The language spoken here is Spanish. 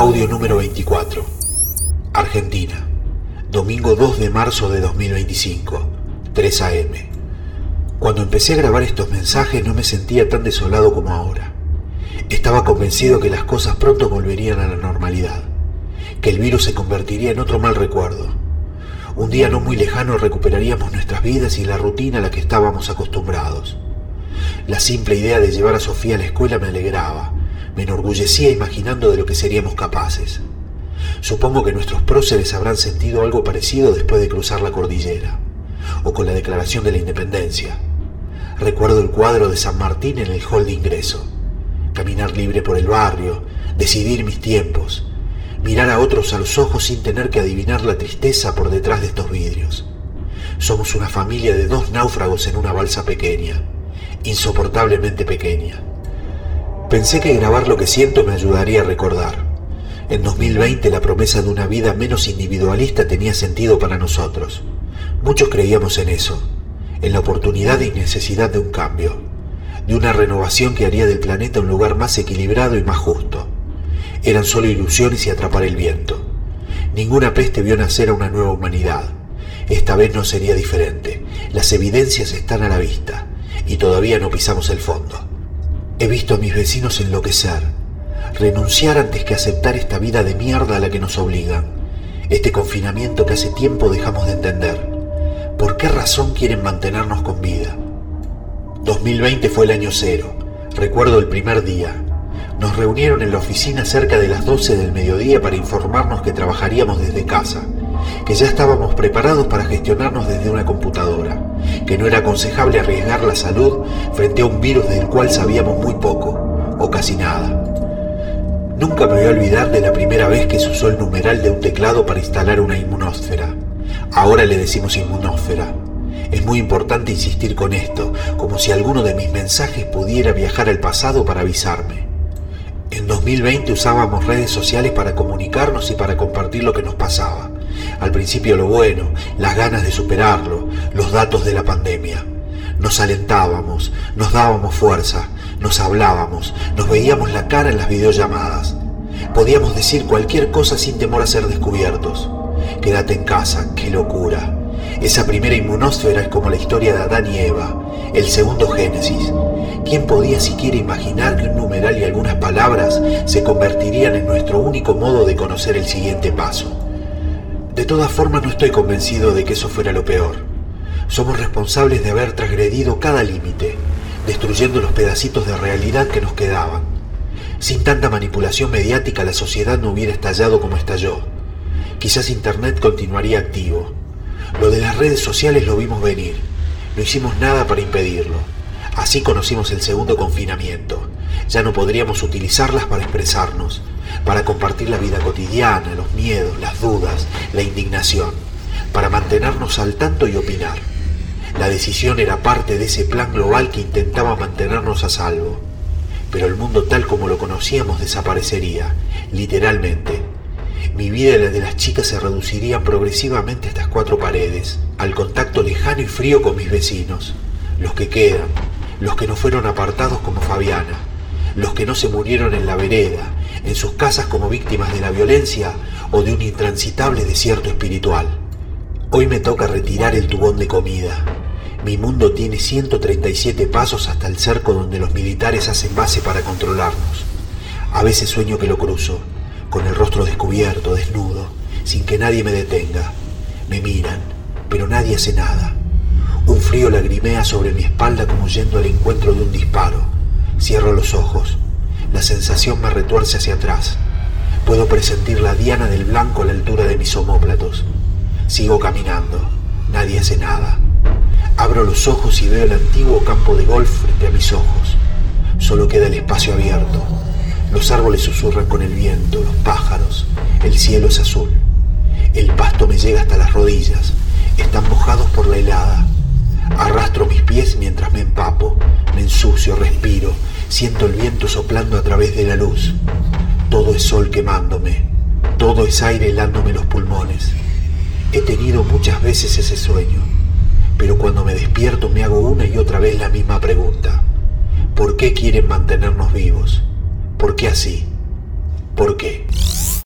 Audio número 24. Argentina. Domingo 2 de marzo de 2025. 3 a.m. Cuando empecé a grabar estos mensajes no me sentía tan desolado como ahora. Estaba convencido que las cosas pronto volverían a la normalidad, que el virus se convertiría en otro mal recuerdo. Un día no muy lejano recuperaríamos nuestras vidas y la rutina a la que estábamos acostumbrados. La simple idea de llevar a Sofía a la escuela me alegraba, me enorgullecía imaginando de lo que seríamos capaces. Supongo que nuestros próceres habrán sentido algo parecido después de cruzar la cordillera, o con la declaración de la independencia. Recuerdo el cuadro de San Martín en el hall de ingreso, caminar libre por el barrio, decidir mis tiempos, mirar a otros a los ojos sin tener que adivinar la tristeza por detrás de estos vidrios. Somos una familia de dos náufragos en una balsa pequeña, insoportablemente pequeña. Pensé que grabar lo que siento me ayudaría a recordar. En 2020 la promesa de una vida menos individualista tenía sentido para nosotros. Muchos creíamos en eso, en la oportunidad y necesidad de un cambio, de una renovación que haría del planeta un lugar más equilibrado y más justo. Eran solo ilusiones y atrapar el viento. Ninguna peste vio nacer a una nueva humanidad. Esta vez no sería diferente. Las evidencias están a la vista y todavía no pisamos el fondo. He visto a mis vecinos enloquecer, renunciar antes que aceptar esta vida de mierda a la que nos obligan, este confinamiento que hace tiempo dejamos de entender. ¿Por qué razón quieren mantenernos con vida? 2020 fue el año cero, recuerdo el primer día. Nos reunieron en la oficina cerca de las 12 del mediodía para informarnos que trabajaríamos desde casa que ya estábamos preparados para gestionarnos desde una computadora, que no era aconsejable arriesgar la salud frente a un virus del cual sabíamos muy poco, o casi nada. Nunca me voy a olvidar de la primera vez que se usó el numeral de un teclado para instalar una inmunósfera. Ahora le decimos inmunósfera. Es muy importante insistir con esto, como si alguno de mis mensajes pudiera viajar al pasado para avisarme. En 2020 usábamos redes sociales para comunicarnos y para compartir lo que nos pasaba. Al principio lo bueno, las ganas de superarlo, los datos de la pandemia. Nos alentábamos, nos dábamos fuerza, nos hablábamos, nos veíamos la cara en las videollamadas. Podíamos decir cualquier cosa sin temor a ser descubiertos. Quédate en casa, qué locura. Esa primera inmunósfera es como la historia de Adán y Eva, el segundo Génesis. ¿Quién podía siquiera imaginar que un numeral y algunas palabras se convertirían en nuestro único modo de conocer el siguiente paso? De todas formas no estoy convencido de que eso fuera lo peor. Somos responsables de haber transgredido cada límite, destruyendo los pedacitos de realidad que nos quedaban. Sin tanta manipulación mediática la sociedad no hubiera estallado como estalló. Quizás Internet continuaría activo. Lo de las redes sociales lo vimos venir. No hicimos nada para impedirlo. Así conocimos el segundo confinamiento. Ya no podríamos utilizarlas para expresarnos, para compartir la vida cotidiana, los miedos, las dudas, la indignación, para mantenernos al tanto y opinar. La decisión era parte de ese plan global que intentaba mantenernos a salvo. Pero el mundo tal como lo conocíamos desaparecería, literalmente. Mi vida y la de las chicas se reducirían progresivamente a estas cuatro paredes, al contacto lejano y frío con mis vecinos, los que quedan, los que no fueron apartados como Fabiana, los que no se murieron en la vereda, en sus casas como víctimas de la violencia o de un intransitable desierto espiritual. Hoy me toca retirar el tubón de comida. Mi mundo tiene 137 pasos hasta el cerco donde los militares hacen base para controlarnos. A veces sueño que lo cruzo, con el rostro descubierto, desnudo, sin que nadie me detenga. Me miran, pero nadie hace nada. Un frío lagrimea sobre mi espalda como yendo al encuentro de un disparo. Cierro los ojos. La sensación me retuerce hacia atrás. Puedo presentir la diana del blanco a la altura de mis omóplatos. Sigo caminando. Nadie hace nada. Abro los ojos y veo el antiguo campo de golf frente a mis ojos. Solo queda el espacio abierto. Los árboles susurran con el viento, los pájaros. El cielo es azul. El pasto me llega hasta las rodillas. Están mojados por la helada. Arrastro mis pies mientras me empapo, me ensucio, respiro, siento el viento soplando a través de la luz. Todo es sol quemándome, todo es aire helándome los pulmones. He tenido muchas veces ese sueño, pero cuando me despierto me hago una y otra vez la misma pregunta. ¿Por qué quieren mantenernos vivos? ¿Por qué así? ¿Por qué?